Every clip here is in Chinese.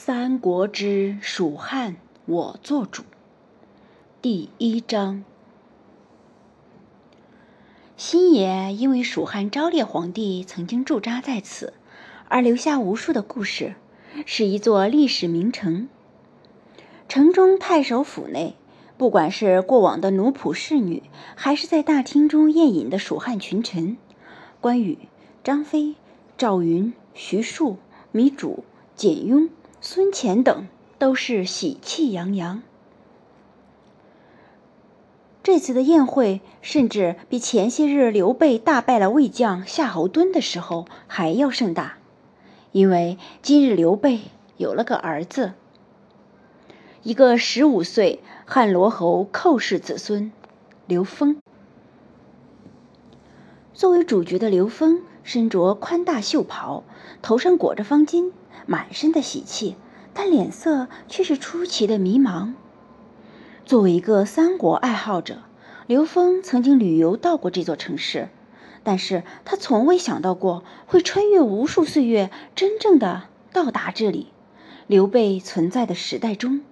三国之蜀汉，我做主。第一章。新野因为蜀汉昭烈皇帝曾经驻扎在此，而留下无数的故事，是一座历史名城。城中太守府内，不管是过往的奴仆侍女，还是在大厅中宴饮的蜀汉群臣，关羽、张飞、赵云、徐庶、糜竺、简雍。孙乾等都是喜气洋洋。这次的宴会甚至比前些日刘备大败了魏将夏侯惇的时候还要盛大，因为今日刘备有了个儿子，一个十五岁汉罗侯寇氏子孙刘封。作为主角的刘封，身着宽大袖袍，头上裹着方巾。满身的喜气，但脸色却是出奇的迷茫。作为一个三国爱好者，刘峰曾经旅游到过这座城市，但是他从未想到过会穿越无数岁月，真正的到达这里——刘备存在的时代中，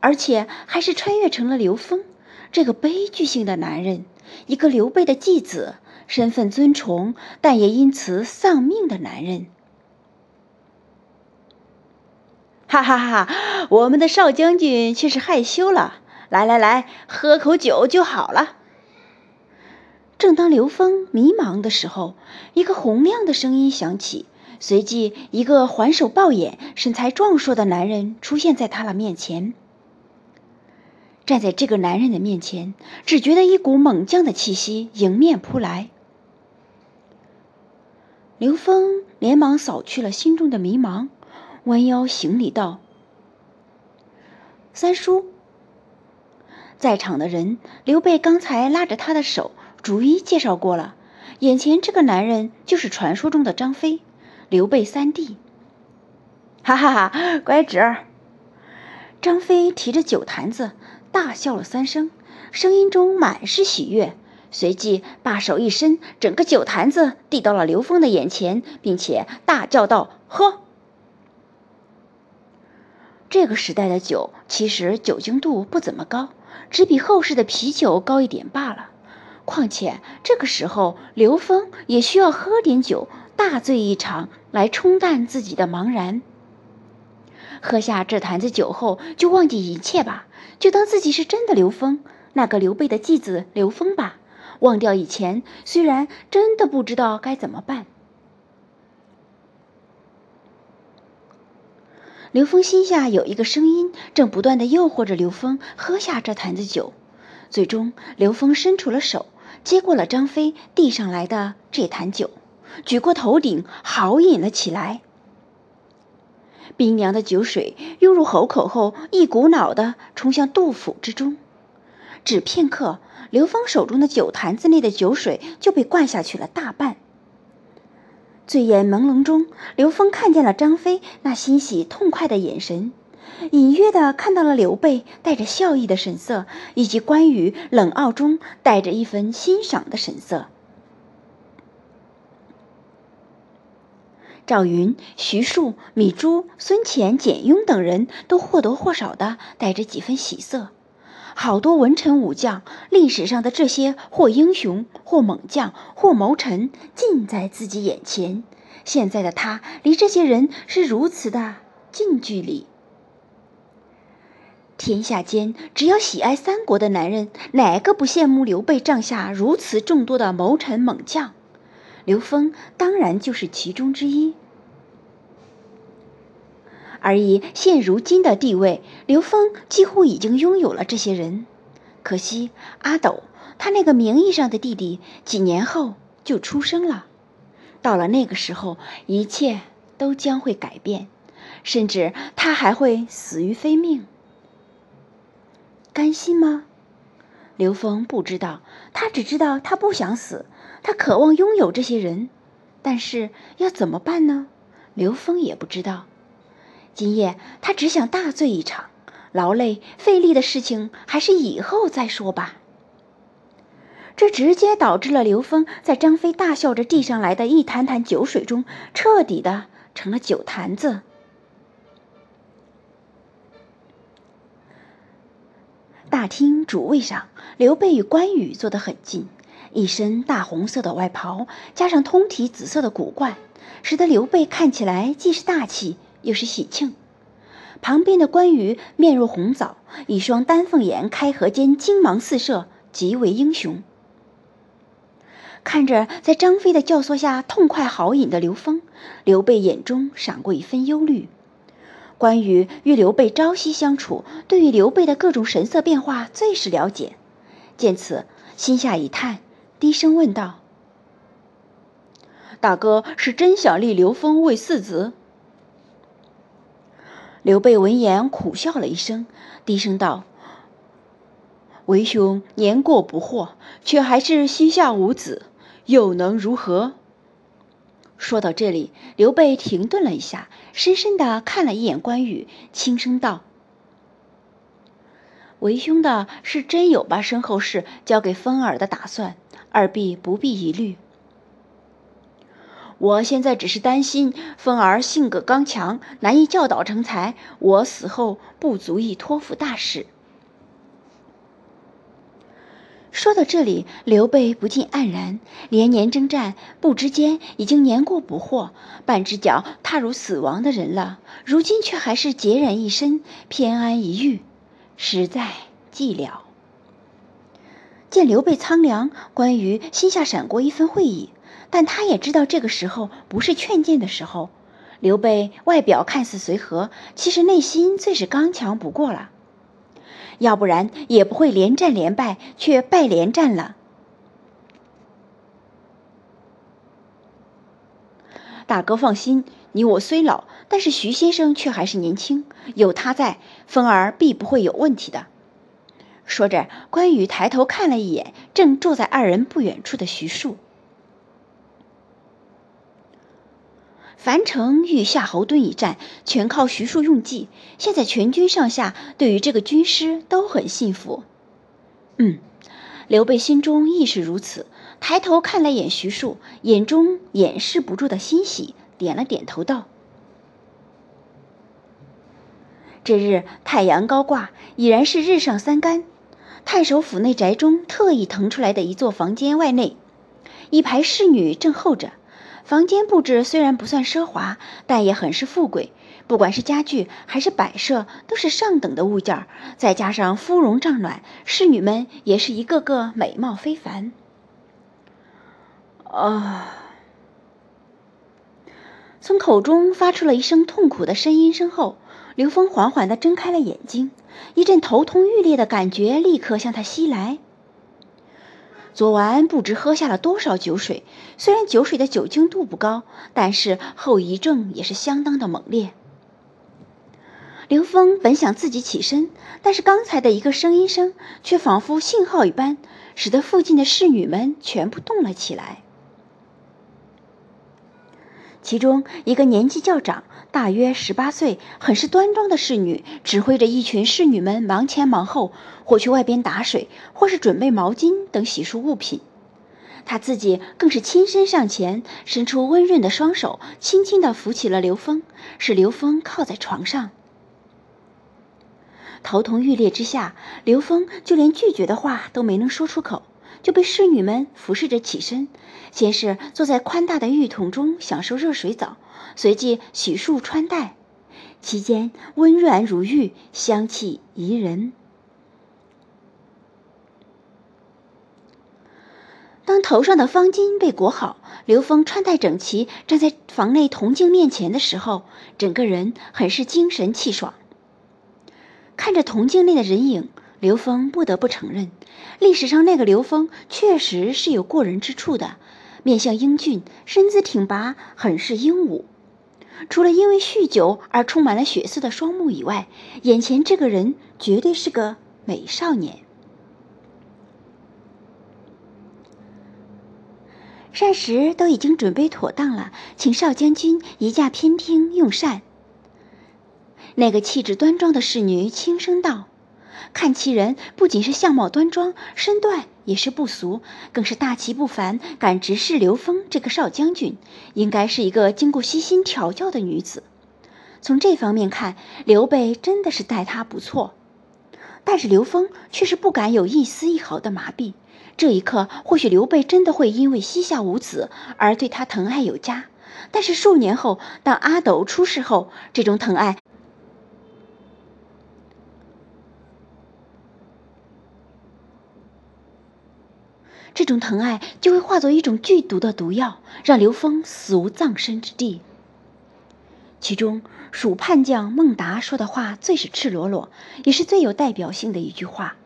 而且还是穿越成了刘峰这个悲剧性的男人，一个刘备的继子，身份尊崇，但也因此丧命的男人。哈哈哈！我们的少将军却是害羞了。来来来，喝口酒就好了。正当刘峰迷茫的时候，一个洪亮的声音响起，随即一个环手抱眼、身材壮硕的男人出现在他的面前。站在这个男人的面前，只觉得一股猛将的气息迎面扑来。刘峰连忙扫去了心中的迷茫。弯腰行礼道：“三叔。”在场的人，刘备刚才拉着他的手，逐一介绍过了。眼前这个男人就是传说中的张飞，刘备三弟。哈哈哈，乖侄儿！张飞提着酒坛子，大笑了三声，声音中满是喜悦，随即把手一伸，整个酒坛子递到了刘峰的眼前，并且大叫道：“喝！”这个时代的酒其实酒精度不怎么高，只比后世的啤酒高一点罢了。况且这个时候，刘峰也需要喝点酒，大醉一场来冲淡自己的茫然。喝下这坛子酒后，就忘记一切吧，就当自己是真的刘峰，那个刘备的继子刘峰吧。忘掉以前，虽然真的不知道该怎么办。刘峰心下有一个声音，正不断的诱惑着刘峰喝下这坛子酒。最终，刘峰伸出了手，接过了张飞递上来的这坛酒，举过头顶，豪饮了起来。冰凉的酒水涌入喉口后，一股脑的冲向肚腹之中。只片刻，刘峰手中的酒坛子内的酒水就被灌下去了大半。醉眼朦胧中，刘峰看见了张飞那欣喜痛快的眼神，隐约的看到了刘备带着笑意的神色，以及关羽冷傲中带着一份欣赏的神色。赵云、徐庶、糜竺、孙乾、简雍等人都或多或少的带着几分喜色。好多文臣武将，历史上的这些或英雄、或猛将、或谋臣，近在自己眼前。现在的他，离这些人是如此的近距离。天下间，只要喜爱三国的男人，哪个不羡慕刘备帐下如此众多的谋臣猛将？刘峰当然就是其中之一。而以现如今的地位，刘峰几乎已经拥有了这些人。可惜阿斗，他那个名义上的弟弟，几年后就出生了。到了那个时候，一切都将会改变，甚至他还会死于非命。甘心吗？刘峰不知道，他只知道他不想死，他渴望拥有这些人但是要怎么办呢？刘峰也不知道。今夜他只想大醉一场劳累费力的事情还是以后再说吧。这直接导致了刘峰在张飞大笑着递上来的一坛坛酒水中彻底的成了酒坛子。大厅主位上刘备与关羽坐得很近一身大红色的外袍，加上通体紫色的古冠，使得刘备看起来既是大气，又是喜庆。旁边的关羽面如红枣，一双丹凤眼开合间金芒四射，极为英雄。看着在张飞的教唆下痛快豪饮的刘封，刘备眼中闪过一分忧虑。关羽与刘备朝夕相处，对于刘备的各种神色变化最是了解。见此，心下一叹，低声问道：“大哥是真想立刘封为嗣子？”刘备闻言苦笑了一声，低声道：“为兄年过不惑，却还是膝下无子，又能如何？”说到这里，刘备停顿了一下，深深的看了一眼关羽，轻声道：“为兄的是真有把身后事交给风儿的打算，二弟不必疑虑。”我现在只是担心风儿性格刚强，难以教导成才，我死后不足以托付大事。说到这里，刘备不禁黯然，连年征战，不知间已经年过不惑，半只脚踏入死亡的人了，如今却还是孑然一身，偏安一隅，实在寂寥。见刘备苍凉，关羽心下闪过一分会意。但他也知道这个时候不是劝谏的时候。刘备外表看似随和，其实内心最是刚强不过了。要不然也不会连战连败，却败连战了。大哥放心，你我虽老，但是徐先生却还是年轻，有他在，风儿必不会有问题的。说着，关羽抬头看了一眼正坐在二人不远处的徐庶。樊城与夏侯惇一战，全靠徐庶用计。现在全军上下对于这个军师都很信服。嗯，刘备心中亦是如此。抬头看了眼徐庶，眼中掩饰不住的欣喜，点了点头道：“这日太阳高挂，已然是日上三竿。太守府内宅中特意腾出来的一座房间外内，一排侍女正候着。”房间布置虽然不算奢华，但也很是富贵。不管是家具还是摆设，都是上等的物件。再加上芙蓉帐暖，侍女们也是一个个美貌非凡。啊！从口中发出了一声痛苦的呻吟声后，刘峰缓缓地睁开了眼睛，一阵头痛欲裂的感觉立刻向他袭来。昨晚不知喝下了多少酒水，虽然酒水的酒精度不高，但是后遗症也是相当的猛烈。刘峰本想自己起身，但是刚才的一个声音声却仿佛信号一般，使得附近的侍女们全部动了起来。其中一个年纪较长，大约十八岁，很是端庄的侍女，指挥着一群侍女们忙前忙后，或去外边打水，或是准备毛巾等洗漱物品。她自己更是亲身上前，伸出温润的双手，轻轻地扶起了刘峰，使刘峰靠在床上。头痛欲裂之下，刘峰就连拒绝的话都没能说出口。就被侍女们服侍着起身，先是坐在宽大的浴桶中享受热水澡，随即洗漱穿戴，期间温软如玉，香气宜人。当头上的方巾被裹好，刘峰穿戴整齐，站在房内铜镜面前的时候，整个人很是精神气爽。看着铜镜内的人影。刘峰不得不承认，历史上那个刘峰确实是有过人之处的，面相英俊，身姿挺拔，很是英武。除了因为酗酒而充满了血色的双目以外，眼前这个人绝对是个美少年。膳食都已经准备妥当了，请少将军移驾偏厅用膳。那个气质端庄的侍女轻声道。看其人不仅是相貌端庄，身段也是不俗，更是大气不凡，敢直视刘峰这个少将军，应该是一个经过悉心调教的女子。从这方面看，刘备真的是待她不错。但是刘封却是不敢有一丝一毫的麻痹。这一刻，或许刘备真的会因为膝下无子而对他疼爱有加。但是数年后，当阿斗出世后，这种疼爱，这种疼爱就会化作一种剧毒的毒药，让刘封死无葬身之地。其中，蜀叛将孟达说的话最是赤裸裸，也是最有代表性的一句话：“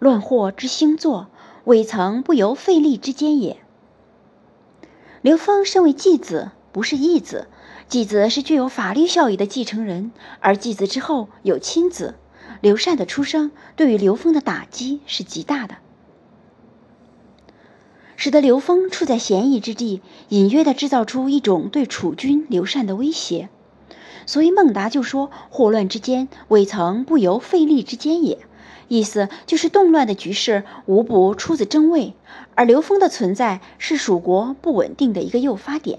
乱祸之星座，未曾不由费力之间也。”刘封身为继子，不是义子。继子是具有法律效益的继承人，而继子之后有亲子。刘禅的出生对于刘封的打击是极大的，使得刘封处在嫌疑之地，隐约的制造出一种对楚军刘禅的威胁。所以孟达就说：“祸乱之间，未曾不由费力之间也。”意思就是动乱的局势无不出自争位，而刘封的存在是蜀国不稳定的一个诱发点。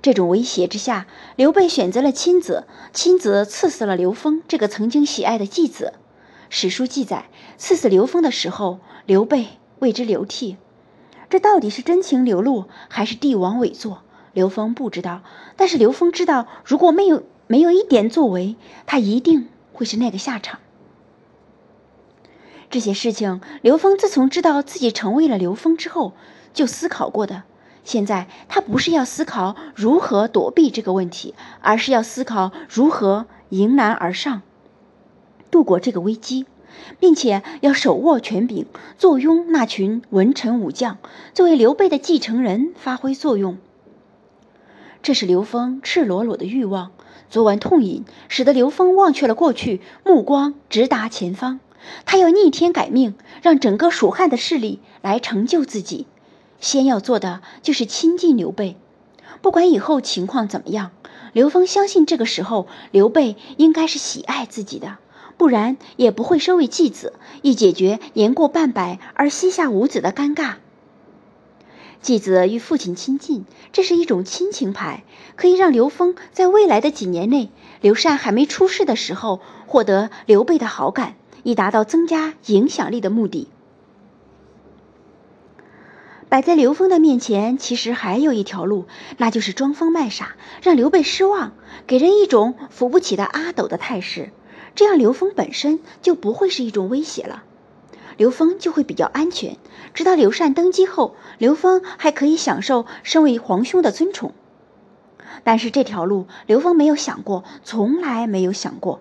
这种威胁之下，刘备选择了亲子，亲子刺死了刘封这个曾经喜爱的继子。史书记载，刺死刘封的时候，刘备为之流涕。这到底是真情流露，还是帝王伪作？刘峰不知道，但是刘峰知道，如果没有没有一点作为，他一定会是那个下场。这些事情，刘峰自从知道自己成为了刘峰之后，就思考过的。现在他不是要思考如何躲避这个问题，而是要思考如何迎难而上，度过这个危机，并且要手握权柄，坐拥那群文臣武将，作为刘备的继承人发挥作用。这是刘峰赤裸裸的欲望。昨晚痛饮，使得刘峰忘却了过去，目光直达前方。他要逆天改命，让整个蜀汉的势力来成就自己。先要做的就是亲近刘备，不管以后情况怎么样，刘封相信这个时候刘备应该是喜爱自己的，不然也不会收为继子，以解决年过半百而膝下无子的尴尬。继子与父亲亲近，这是一种亲情牌，可以让刘封在未来的几年内，刘禅还没出世的时候，获得刘备的好感。以达到增加影响力的目的。摆在刘封的面前，其实还有一条路，那就是装疯卖傻，让刘备失望，给人一种扶不起的阿斗的态势。这样，刘封本身就不会是一种威胁了，刘封就会比较安全。直到刘禅登基后，刘封还可以享受身为皇兄的尊崇。但是这条路，刘封没有想过，从来没有想过。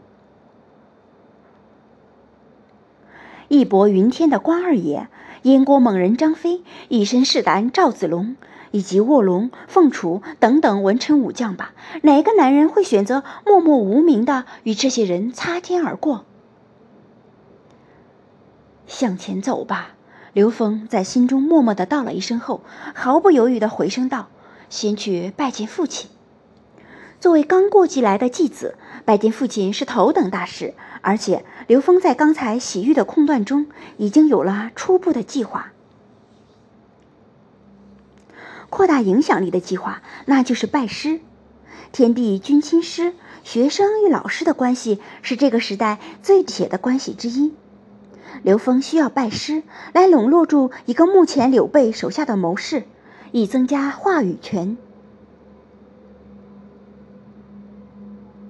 义薄云天的关二爷，燕国猛人张飞，一身是胆赵子龙，以及卧龙、凤雏等等文臣武将吧，哪个男人会选择默默无名的与这些人擦肩而过？向前走吧，刘峰在心中默默的道了一声后，毫不犹豫的回声道：“先去拜见父亲。”作为刚过继来的继子。拜见父亲是头等大事，而且刘峰在刚才洗浴的空段中已经有了初步的计划，扩大影响力的计划，那就是拜师。天地君亲师，学生与老师的关系是这个时代最铁的关系之一。刘峰需要拜师来笼络住一个目前刘备手下的谋士，以增加话语权。